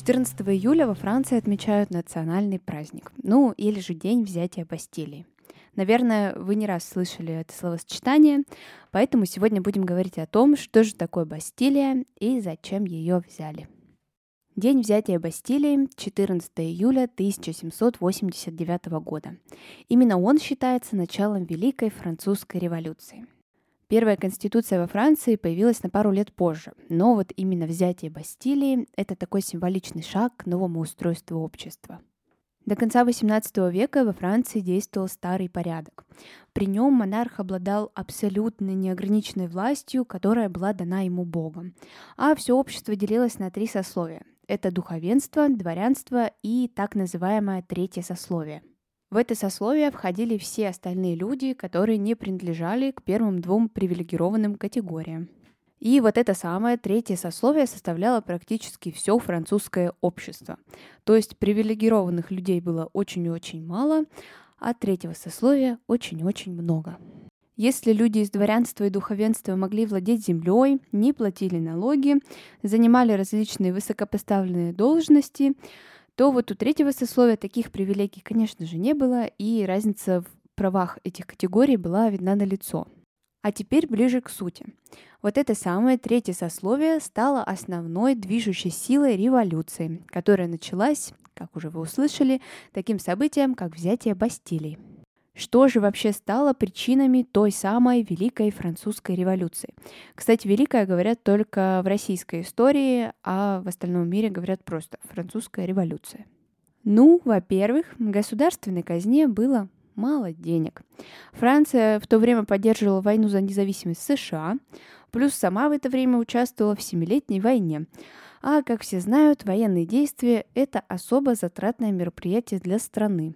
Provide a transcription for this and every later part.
14 июля во Франции отмечают национальный праздник, ну или же день взятия Бастилии. Наверное, вы не раз слышали это словосочетание, поэтому сегодня будем говорить о том, что же такое Бастилия и зачем ее взяли. День взятия Бастилии – 14 июля 1789 года. Именно он считается началом Великой Французской революции – Первая конституция во Франции появилась на пару лет позже, но вот именно взятие Бастилии – это такой символичный шаг к новому устройству общества. До конца XVIII века во Франции действовал старый порядок. При нем монарх обладал абсолютно неограниченной властью, которая была дана ему Богом. А все общество делилось на три сословия. Это духовенство, дворянство и так называемое третье сословие. В это сословие входили все остальные люди, которые не принадлежали к первым двум привилегированным категориям. И вот это самое третье сословие составляло практически все французское общество. То есть привилегированных людей было очень-очень мало, а третьего сословия очень-очень много. Если люди из дворянства и духовенства могли владеть землей, не платили налоги, занимали различные высокопоставленные должности, то вот у третьего сословия таких привилегий, конечно же, не было, и разница в правах этих категорий была видна на лицо. А теперь ближе к сути. Вот это самое третье сословие стало основной движущей силой революции, которая началась, как уже вы услышали, таким событием, как взятие Бастилии. Что же вообще стало причинами той самой Великой Французской революции? Кстати, Великая говорят только в российской истории, а в остальном мире говорят просто Французская революция. Ну, во-первых, государственной казне было мало денег. Франция в то время поддерживала войну за независимость США, плюс сама в это время участвовала в Семилетней войне. А, как все знают, военные действия – это особо затратное мероприятие для страны.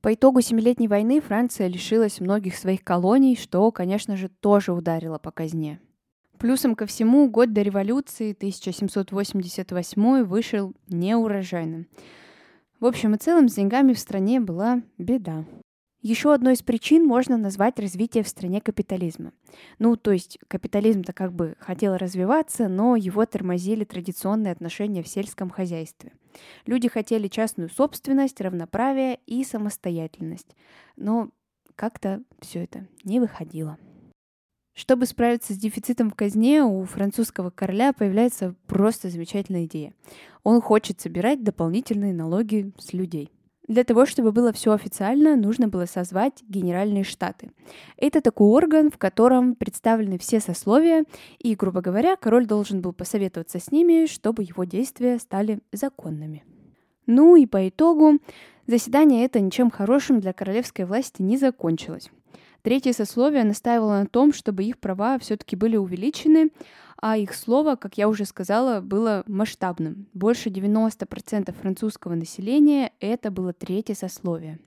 По итогу Семилетней войны Франция лишилась многих своих колоний, что, конечно же, тоже ударило по казне. Плюсом ко всему, год до революции, 1788, вышел неурожайным. В общем и целом, с деньгами в стране была беда. Еще одной из причин можно назвать развитие в стране капитализма. Ну, то есть капитализм-то как бы хотел развиваться, но его тормозили традиционные отношения в сельском хозяйстве. Люди хотели частную собственность, равноправие и самостоятельность. Но как-то все это не выходило. Чтобы справиться с дефицитом в казне, у французского короля появляется просто замечательная идея. Он хочет собирать дополнительные налоги с людей. Для того, чтобы было все официально, нужно было созвать Генеральные Штаты. Это такой орган, в котором представлены все сословия, и, грубо говоря, король должен был посоветоваться с ними, чтобы его действия стали законными. Ну и по итогу заседание это ничем хорошим для королевской власти не закончилось. Третье сословие настаивало на том, чтобы их права все-таки были увеличены, а их слово, как я уже сказала, было масштабным. Больше 90% французского населения это было третье сословие.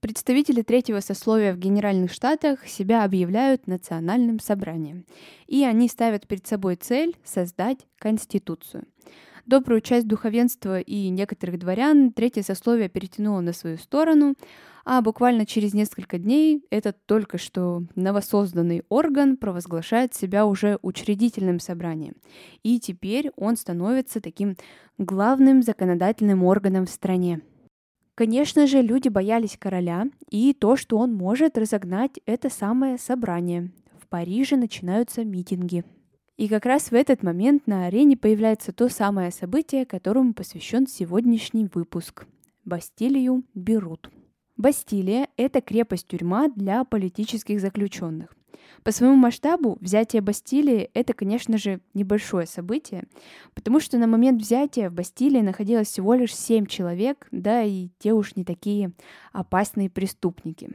Представители третьего сословия в Генеральных Штатах себя объявляют национальным собранием, и они ставят перед собой цель создать Конституцию. Добрую часть духовенства и некоторых дворян третье сословие перетянуло на свою сторону, а буквально через несколько дней этот только что новосозданный орган провозглашает себя уже учредительным собранием. И теперь он становится таким главным законодательным органом в стране. Конечно же, люди боялись короля и то, что он может разогнать это самое собрание. В Париже начинаются митинги. И как раз в этот момент на арене появляется то самое событие, которому посвящен сегодняшний выпуск. Бастилию берут. Бастилия – это крепость-тюрьма для политических заключенных. По своему масштабу взятие Бастилии – это, конечно же, небольшое событие, потому что на момент взятия в Бастилии находилось всего лишь семь человек, да и те уж не такие опасные преступники.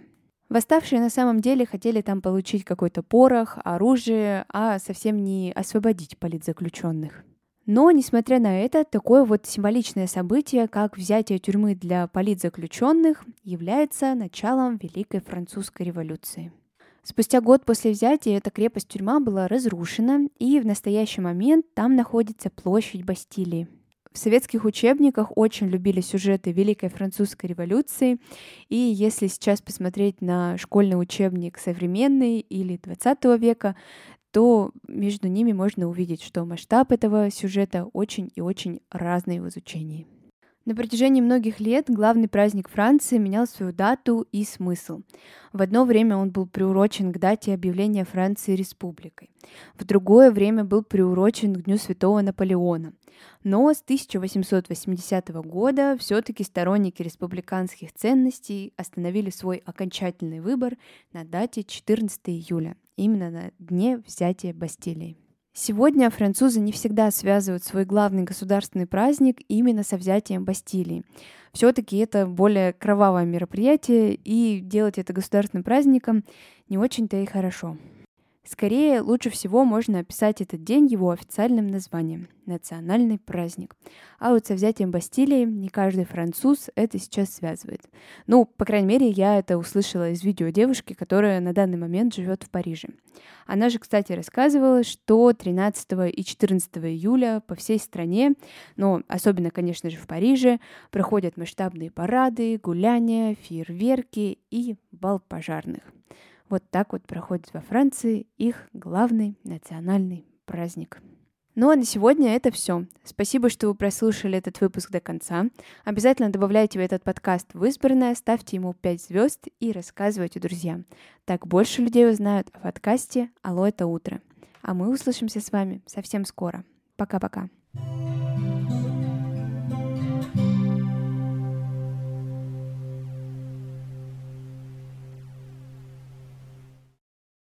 Восставшие на самом деле хотели там получить какой-то порох, оружие, а совсем не освободить политзаключенных. Но, несмотря на это, такое вот символичное событие, как взятие тюрьмы для политзаключенных, является началом Великой Французской революции. Спустя год после взятия эта крепость-тюрьма была разрушена, и в настоящий момент там находится площадь Бастилии. В советских учебниках очень любили сюжеты Великой Французской революции, и если сейчас посмотреть на школьный учебник современный или 20 века, то между ними можно увидеть, что масштаб этого сюжета очень и очень разный в изучении. На протяжении многих лет главный праздник Франции менял свою дату и смысл. В одно время он был приурочен к дате объявления Франции республикой. В другое время был приурочен к Дню Святого Наполеона. Но с 1880 года все-таки сторонники республиканских ценностей остановили свой окончательный выбор на дате 14 июля, именно на дне взятия Бастилии. Сегодня французы не всегда связывают свой главный государственный праздник именно со взятием Бастилии. Все-таки это более кровавое мероприятие, и делать это государственным праздником не очень-то и хорошо. Скорее, лучше всего можно описать этот день его официальным названием – национальный праздник. А вот со взятием Бастилии не каждый француз это сейчас связывает. Ну, по крайней мере, я это услышала из видео девушки, которая на данный момент живет в Париже. Она же, кстати, рассказывала, что 13 и 14 июля по всей стране, но особенно, конечно же, в Париже, проходят масштабные парады, гуляния, фейерверки и бал пожарных – вот так вот проходит во Франции их главный национальный праздник. Ну а на сегодня это все. Спасибо, что вы прослушали этот выпуск до конца. Обязательно добавляйте в этот подкаст в избранное, ставьте ему 5 звезд и рассказывайте друзьям. Так больше людей узнают о подкасте «Алло, это утро». А мы услышимся с вами совсем скоро. Пока-пока.